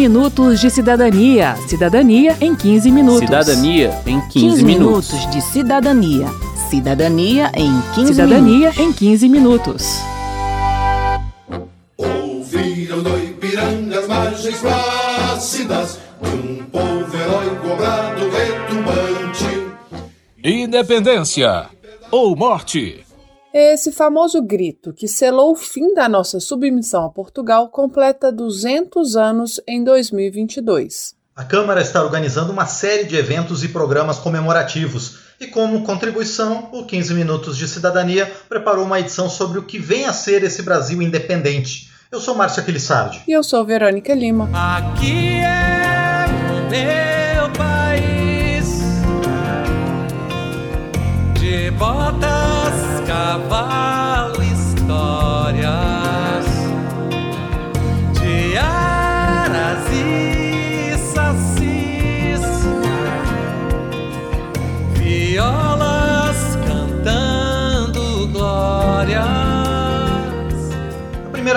minutos de cidadania. Cidadania em 15 minutos. Cidadania em 15, 15 minutos. minutos de cidadania. Cidadania em 15 Cidadania minutos. em 15 minutos. Ouviram do Ipiranga as margens plácidas de um povo heróico obrado retumbante. Independência ou morte. Esse famoso grito que selou o fim da nossa submissão a Portugal completa 200 anos em 2022. A Câmara está organizando uma série de eventos e programas comemorativos. E como contribuição, o 15 Minutos de Cidadania preparou uma edição sobre o que vem a ser esse Brasil independente. Eu sou Márcio Aquilissardi. E eu sou Verônica Lima. Aqui é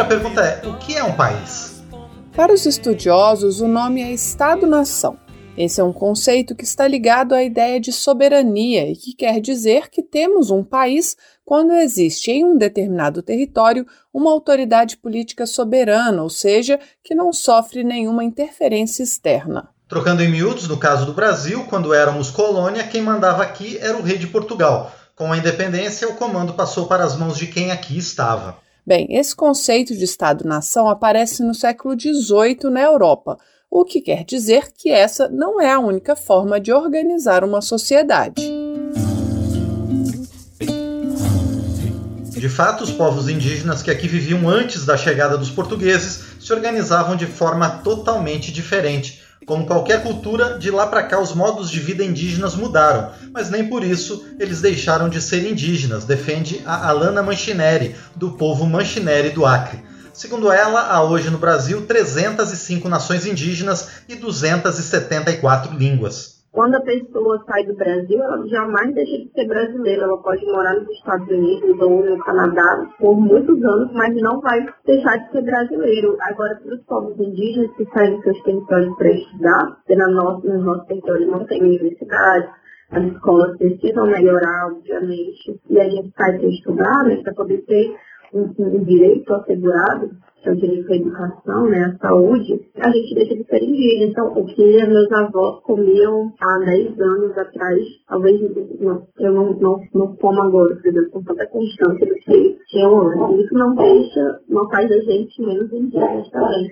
primeira pergunta é: o que é um país? Para os estudiosos, o nome é Estado-nação. Esse é um conceito que está ligado à ideia de soberania e que quer dizer que temos um país quando existe em um determinado território uma autoridade política soberana, ou seja, que não sofre nenhuma interferência externa. Trocando em miúdos, no caso do Brasil, quando éramos colônia, quem mandava aqui era o rei de Portugal. Com a independência, o comando passou para as mãos de quem aqui estava. Bem, esse conceito de Estado-nação aparece no século XVIII na Europa, o que quer dizer que essa não é a única forma de organizar uma sociedade. De fato, os povos indígenas que aqui viviam antes da chegada dos portugueses se organizavam de forma totalmente diferente. Como qualquer cultura, de lá para cá os modos de vida indígenas mudaram, mas nem por isso eles deixaram de ser indígenas, defende a Alana Manchineri, do povo Manchineri do Acre. Segundo ela, há hoje no Brasil 305 nações indígenas e 274 línguas. Quando a pessoa sai do Brasil, ela jamais deixa de ser brasileira. Ela pode morar nos Estados Unidos ou no Canadá por muitos anos, mas não vai deixar de ser brasileiro. Agora, para os povos indígenas que saem dos seus territórios para estudar, na nossa, no nosso território não tem universidade, as escolas precisam melhorar, obviamente, e a gente sai para estudar, né, para poder ter um, um direito assegurado, que é o direito à educação, né, à saúde, a gente deixa de ser indígena. Então, o que meus avós comiam há 10 anos atrás, talvez não, eu não, não, não como agora, por exemplo, com tanta constância do que tinham antes. Isso não deixa, não faz a gente menos indígenas também.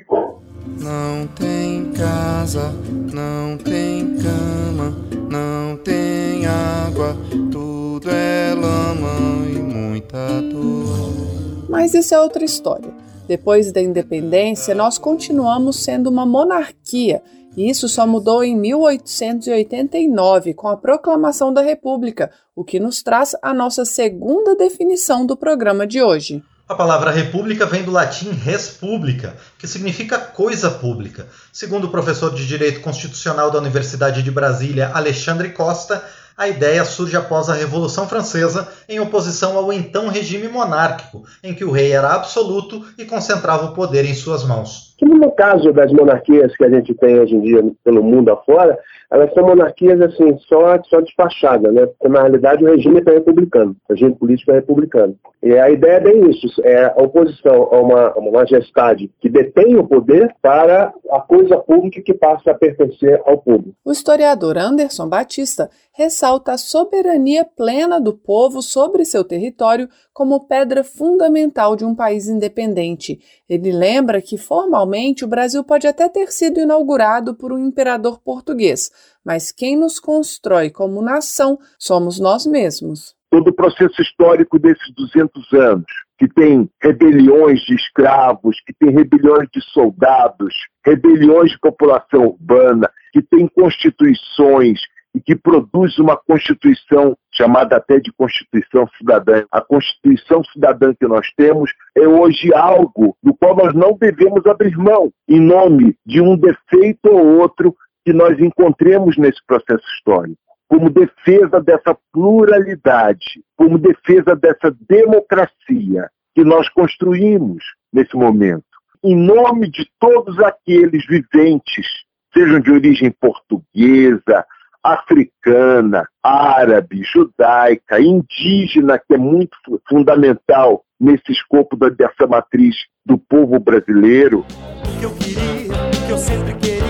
Não tem casa, não tem cama, não tem água, tudo é lama e muita dor. Mas isso é outra história. Depois da independência, nós continuamos sendo uma monarquia, e isso só mudou em 1889, com a proclamação da República, o que nos traz a nossa segunda definição do programa de hoje. A palavra república vem do latim res publica, que significa coisa pública. Segundo o professor de Direito Constitucional da Universidade de Brasília, Alexandre Costa, a ideia surge após a Revolução Francesa, em oposição ao então regime monárquico, em que o rei era absoluto e concentrava o poder em suas mãos. Que no caso das monarquias que a gente tem hoje em dia pelo mundo afora, elas são monarquias assim, só, só desfachadas, né? Porque na realidade o regime é republicano, o regime político é republicano. E a ideia é bem isso, é a oposição a uma, a uma majestade que detém o poder para a coisa pública que passa a pertencer ao povo. O historiador Anderson Batista ressalta a soberania plena do povo sobre seu território como pedra fundamental de um país independente. Ele lembra que formalmente o Brasil pode até ter sido inaugurado por um imperador português, mas quem nos constrói como nação somos nós mesmos. Todo o processo histórico desses 200 anos, que tem rebeliões de escravos, que tem rebeliões de soldados, rebeliões de população urbana, que tem constituições e que produz uma Constituição chamada até de Constituição Cidadã. A Constituição Cidadã que nós temos é hoje algo do qual nós não devemos abrir mão, em nome de um defeito ou outro que nós encontremos nesse processo histórico. Como defesa dessa pluralidade, como defesa dessa democracia que nós construímos nesse momento. em nome de todos aqueles viventes, sejam de origem portuguesa, africana, árabe, judaica, indígena, que é muito fundamental nesse escopo dessa matriz do povo brasileiro. O que eu queria, o que eu sempre queria,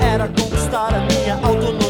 era conquistar a minha autonomia.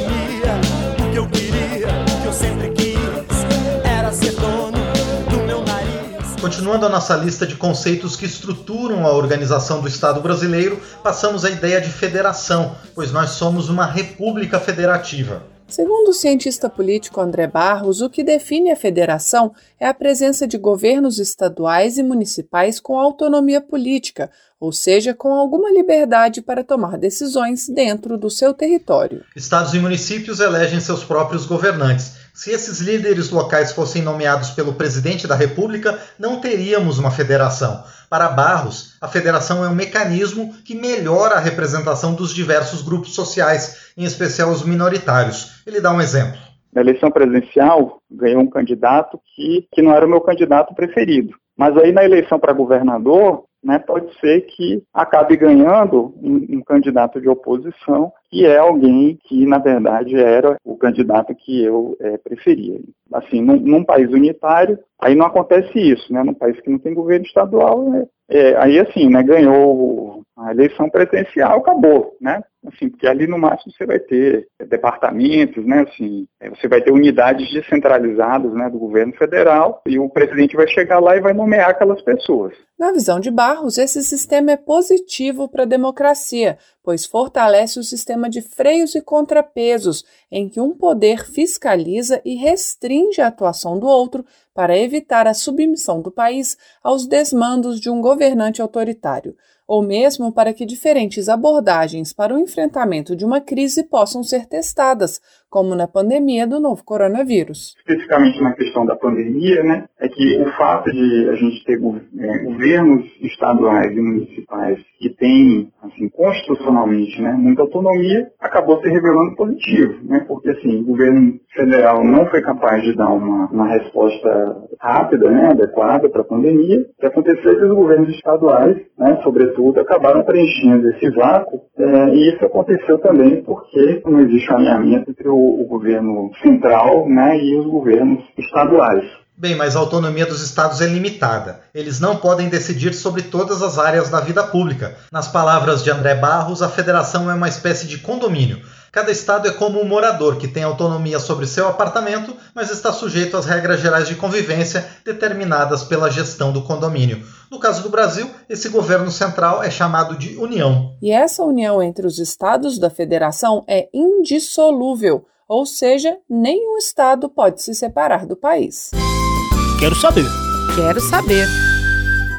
Continuando a nossa lista de conceitos que estruturam a organização do Estado brasileiro, passamos à ideia de federação, pois nós somos uma república federativa. Segundo o cientista político André Barros, o que define a federação é a presença de governos estaduais e municipais com autonomia política, ou seja, com alguma liberdade para tomar decisões dentro do seu território. Estados e municípios elegem seus próprios governantes. Se esses líderes locais fossem nomeados pelo presidente da República, não teríamos uma federação. Para Barros, a federação é um mecanismo que melhora a representação dos diversos grupos sociais, em especial os minoritários. Ele dá um exemplo. Na eleição presidencial, ganhou um candidato que, que não era o meu candidato preferido. Mas aí na eleição para governador, né, pode ser que acabe ganhando um, um, candidato de oposição, que é alguém que, na verdade, era o candidato que eu é, preferia. Assim, num, num, país unitário, aí não acontece isso, né? Num país que não tem governo estadual, é, é, aí assim, né, ganhou a eleição presidencial, acabou, né? Assim, porque ali no máximo você vai ter departamentos, né? Assim, é, você vai ter unidades descentralizadas, né, do governo federal e o presidente vai chegar lá e vai nomear aquelas pessoas. Na visão de Barros, esse sistema é positivo para a democracia, pois fortalece o sistema de freios e contrapesos, em que um poder fiscaliza e restringe a atuação do outro para evitar a submissão do país aos desmandos de um governante autoritário ou mesmo para que diferentes abordagens para o enfrentamento de uma crise possam ser testadas, como na pandemia do novo coronavírus. Especificamente na questão da pandemia, né, é que o fato de a gente ter é, governos estaduais e municipais que têm, assim, constitucionalmente, né, muita autonomia, acabou se revelando positivo, né, porque assim, o governo federal não foi capaz de dar uma, uma resposta rápida, né, adequada para a pandemia. O que aconteceu é que os governos estaduais, né, sobretudo, acabaram preenchendo esse vácuo, é, e isso aconteceu também porque não existe um alinhamento entre o o, governo central né, e os governos estaduais. Bem, mas a autonomia dos estados é limitada. Eles não podem decidir sobre todas as áreas da vida pública. Nas palavras de André Barros, a federação é uma espécie de condomínio. Cada estado é como um morador que tem autonomia sobre seu apartamento, mas está sujeito às regras gerais de convivência determinadas pela gestão do condomínio. No caso do Brasil, esse governo central é chamado de União. E essa união entre os estados da federação é indissolúvel, ou seja, nenhum estado pode se separar do país. Quero saber. Quero saber.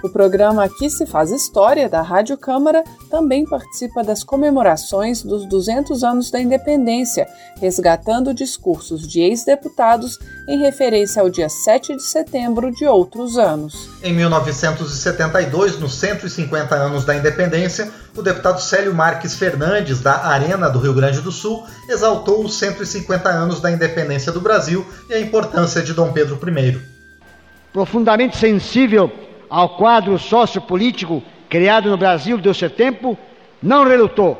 O programa Aqui se faz História da Rádio Câmara também participa das comemorações dos 200 anos da independência, resgatando discursos de ex-deputados em referência ao dia 7 de setembro de outros anos. Em 1972, nos 150 anos da independência, o deputado Célio Marques Fernandes, da Arena do Rio Grande do Sul, exaltou os 150 anos da independência do Brasil e a importância de Dom Pedro I. Profundamente sensível ao quadro sociopolítico criado no Brasil do seu tempo, não relutou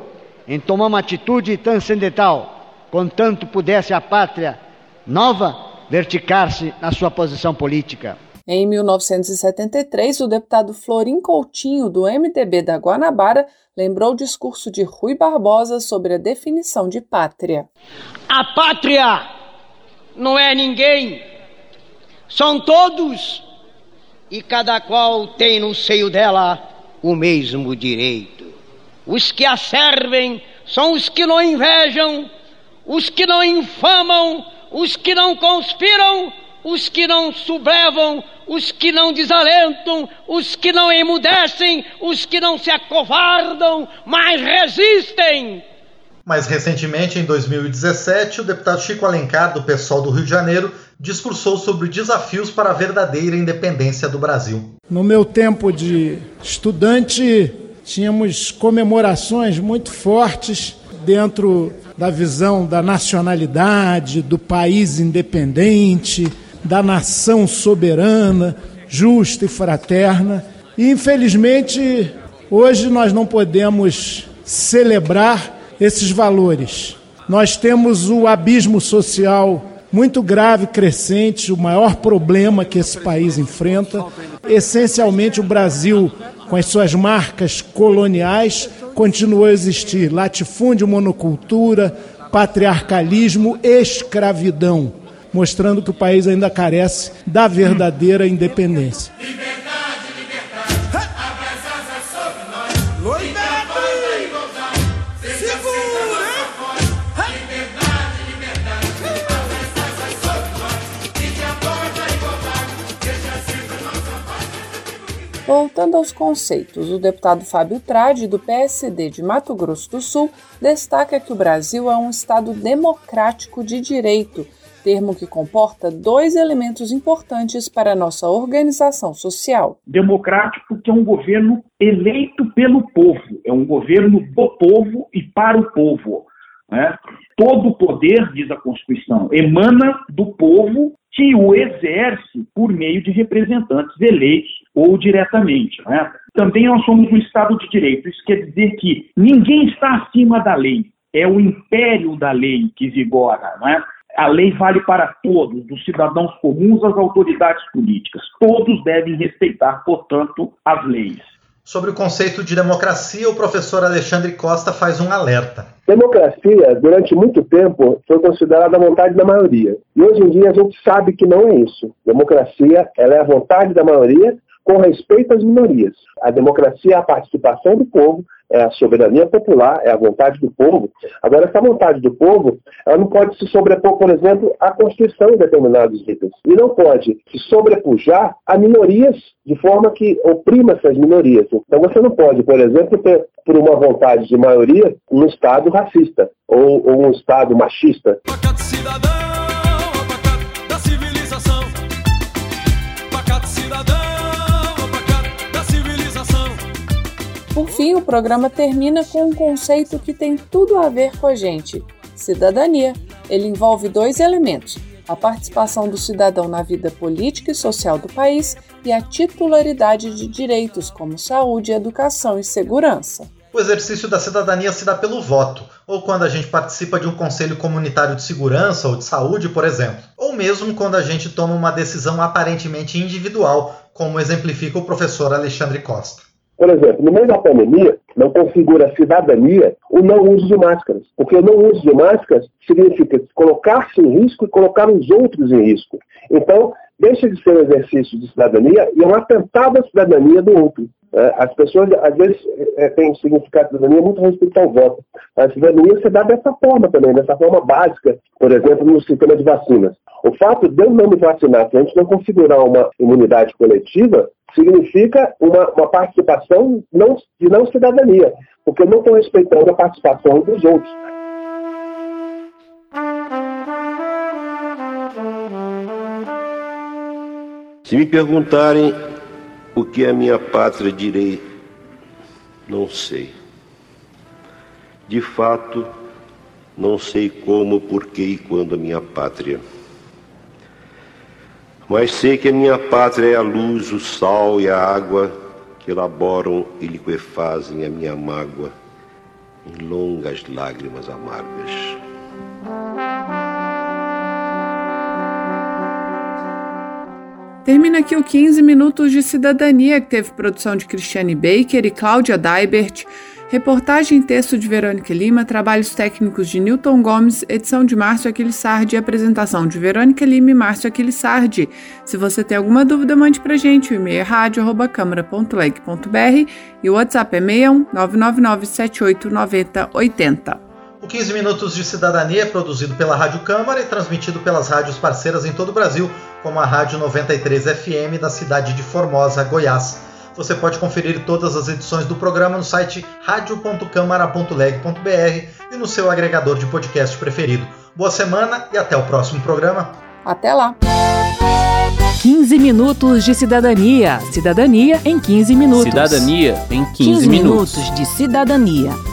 em tomar uma atitude transcendental, contanto pudesse a pátria nova verticar-se na sua posição política. Em 1973, o deputado Florim Coutinho, do MDB da Guanabara, lembrou o discurso de Rui Barbosa sobre a definição de pátria. A pátria não é ninguém, são todos e cada qual tem no seio dela o mesmo direito. Os que a servem são os que não invejam, os que não infamam, os que não conspiram, os que não sublevam, os que não desalentam, os que não emudecem, os que não se acovardam, mas resistem. Mais recentemente, em 2017, o deputado Chico Alencar, do PSOL do Rio de Janeiro, discursou sobre desafios para a verdadeira independência do Brasil. No meu tempo de estudante, tínhamos comemorações muito fortes dentro da visão da nacionalidade, do país independente, da nação soberana, justa e fraterna. E, infelizmente, Hoje nós não podemos celebrar esses valores. Nós temos o abismo social muito grave, crescente, o maior problema que esse país enfrenta. Essencialmente, o Brasil, com as suas marcas coloniais, continuou a existir latifúndio, monocultura, patriarcalismo, escravidão, mostrando que o país ainda carece da verdadeira independência. Voltando aos conceitos, o deputado Fábio Trade, do PSD de Mato Grosso do Sul, destaca que o Brasil é um Estado democrático de direito, termo que comporta dois elementos importantes para a nossa organização social. Democrático, que é um governo eleito pelo povo, é um governo do povo e para o povo. Né? Todo o poder, diz a Constituição, emana do povo que o exerce por meio de representantes eleitos ou diretamente. Né? Também nós somos um Estado de Direito. Isso quer dizer que ninguém está acima da lei. É o império da lei que vigora. Né? A lei vale para todos, dos cidadãos comuns às autoridades políticas. Todos devem respeitar, portanto, as leis. Sobre o conceito de democracia, o professor Alexandre Costa faz um alerta. Democracia, durante muito tempo, foi considerada a vontade da maioria. E hoje em dia a gente sabe que não é isso. Democracia ela é a vontade da maioria com respeito às minorias. A democracia é a participação do povo, é a soberania popular, é a vontade do povo. Agora, essa vontade do povo, ela não pode se sobrepor, por exemplo, à Constituição em determinados itens. E não pode se sobrepujar a minorias de forma que oprima essas minorias. Então, você não pode, por exemplo, ter, por uma vontade de maioria, um Estado racista ou, ou um Estado machista. Por fim, o programa termina com um conceito que tem tudo a ver com a gente: cidadania. Ele envolve dois elementos: a participação do cidadão na vida política e social do país e a titularidade de direitos como saúde, educação e segurança. O exercício da cidadania se dá pelo voto, ou quando a gente participa de um conselho comunitário de segurança ou de saúde, por exemplo, ou mesmo quando a gente toma uma decisão aparentemente individual, como exemplifica o professor Alexandre Costa. Por exemplo, no meio da pandemia, não configura cidadania o não uso de máscaras. Porque o não uso de máscaras significa colocar-se em risco e colocar os outros em risco. Então, deixa de ser um exercício de cidadania e é um atentado à cidadania do outro. É, as pessoas, às vezes, é, têm um significado de cidadania muito respeito ao voto. A cidadania se dá dessa forma também, dessa forma básica, por exemplo, no sistema de vacinas. O fato de eu não me vacinar, se a gente não configurar uma imunidade coletiva, significa uma, uma participação não, de não cidadania, porque eu não estou respeitando a participação dos outros. Se me perguntarem o que a minha pátria direi, não sei. De fato, não sei como, porquê e quando a minha pátria mas sei que a minha pátria é a luz, o sal e a água que elaboram e liquefazem a minha mágoa em longas lágrimas amargas. Termina aqui o 15 Minutos de Cidadania, que teve produção de Cristiane Baker e Cláudia Daibert. Reportagem e texto de Verônica Lima, trabalhos técnicos de Newton Gomes, edição de Márcio Aquilissardi e apresentação de Verônica Lima e Márcio Aquilissardi. Se você tem alguma dúvida, mande pra gente. O e-mail é rádio.câmara.leg.br e o WhatsApp é 61 999 78 90 80. O 15 Minutos de Cidadania é produzido pela Rádio Câmara e transmitido pelas rádios parceiras em todo o Brasil, como a Rádio 93 FM da cidade de Formosa, Goiás. Você pode conferir todas as edições do programa no site radio.câmara.leg.br e no seu agregador de podcast preferido. Boa semana e até o próximo programa. Até lá! 15 minutos de cidadania. Cidadania em 15 minutos. Cidadania em 15, 15 minutos. minutos de cidadania.